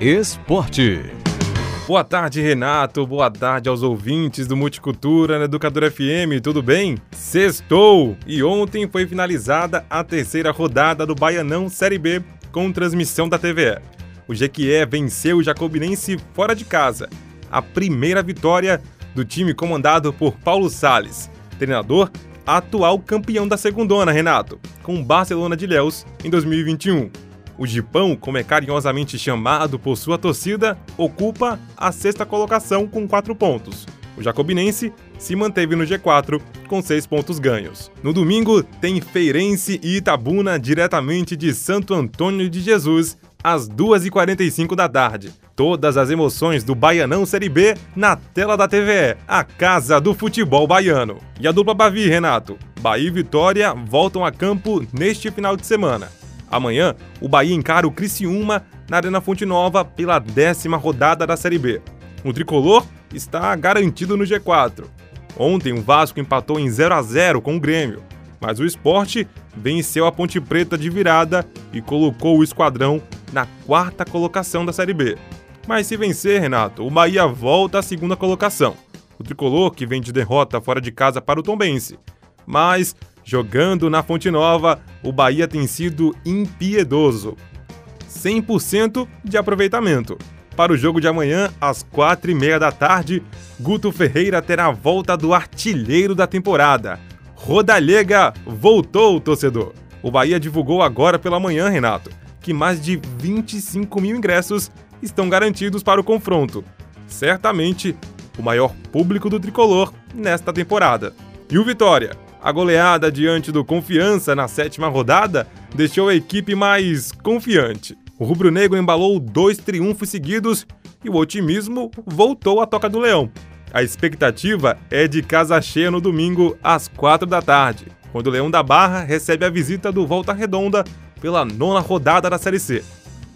Esporte. Boa tarde, Renato. Boa tarde aos ouvintes do Multicultura na Educadora FM. Tudo bem? Sextou! E ontem foi finalizada a terceira rodada do Baianão Série B com transmissão da TVE. O Jequié venceu o Jacobinense fora de casa. A primeira vitória do time comandado por Paulo Sales, treinador atual campeão da segundona, Renato, com o Barcelona de Léus em 2021. O Gipão, como é carinhosamente chamado por sua torcida, ocupa a sexta colocação com quatro pontos. O Jacobinense se manteve no G4 com seis pontos ganhos. No domingo, tem Feirense e Itabuna diretamente de Santo Antônio de Jesus, às 2h45 da tarde. Todas as emoções do Baianão Série B na tela da TVE, a casa do futebol baiano. E a dupla Bavi, Renato. Bahia e Vitória voltam a campo neste final de semana. Amanhã, o Bahia encara o Criciúma na Arena Fonte Nova pela décima rodada da Série B. O tricolor está garantido no G4. Ontem, o Vasco empatou em 0 a 0 com o Grêmio, mas o esporte venceu a Ponte Preta de virada e colocou o esquadrão na quarta colocação da Série B. Mas se vencer, Renato, o Bahia volta à segunda colocação. O tricolor que vem de derrota fora de casa para o Tombense. Mas, jogando na Fonte Nova, o Bahia tem sido impiedoso. 100% de aproveitamento. Para o jogo de amanhã, às quatro e meia da tarde, Guto Ferreira terá a volta do artilheiro da temporada. Rodallega voltou, torcedor. O Bahia divulgou agora pela manhã, Renato, que mais de 25 mil ingressos estão garantidos para o confronto. Certamente o maior público do tricolor nesta temporada. E o Vitória? A goleada diante do Confiança na sétima rodada deixou a equipe mais confiante. O rubro-negro embalou dois triunfos seguidos e o otimismo voltou à toca do Leão. A expectativa é de casa cheia no domingo às quatro da tarde, quando o Leão da Barra recebe a visita do Volta Redonda pela nona rodada da Série C.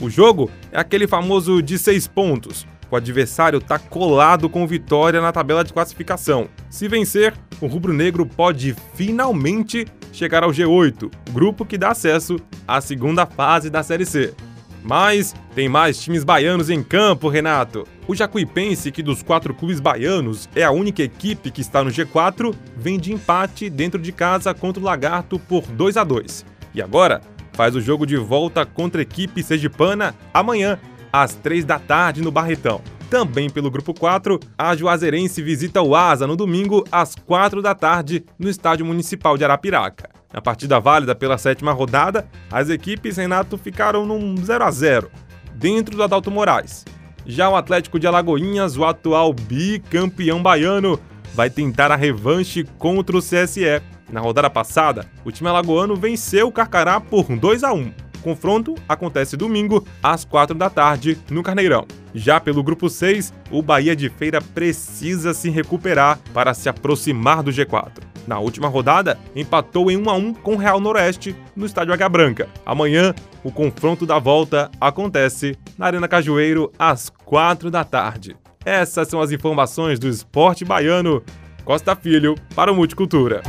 O jogo é aquele famoso de seis pontos. O adversário está colado com vitória na tabela de classificação. Se vencer, o rubro-negro pode finalmente chegar ao G8, grupo que dá acesso à segunda fase da Série C. Mas tem mais times baianos em campo, Renato. O Jacuipense, que dos quatro clubes baianos é a única equipe que está no G4, vem de empate dentro de casa contra o Lagarto por 2 a 2 E agora faz o jogo de volta contra a equipe sergipana amanhã, às 3 da tarde, no Barretão. Também pelo grupo 4, a Juazeirense visita o Asa no domingo, às 4 da tarde, no Estádio Municipal de Arapiraca. Na partida válida pela sétima rodada, as equipes Renato ficaram num 0 a 0 dentro do Adalto Moraes. Já o Atlético de Alagoinhas, o atual bicampeão baiano, vai tentar a revanche contra o CSE na rodada passada, o time alagoano venceu o Carcará por 2 a 1. O confronto acontece domingo, às 4 da tarde, no Carneirão. Já pelo grupo 6, o Bahia de Feira precisa se recuperar para se aproximar do G4. Na última rodada, empatou em 1 a 1 com o Real Noroeste no estádio Águia Branca. Amanhã, o confronto da volta acontece na Arena Cajueiro às 4 da tarde. Essas são as informações do esporte baiano. Costa Filho para o Multicultura.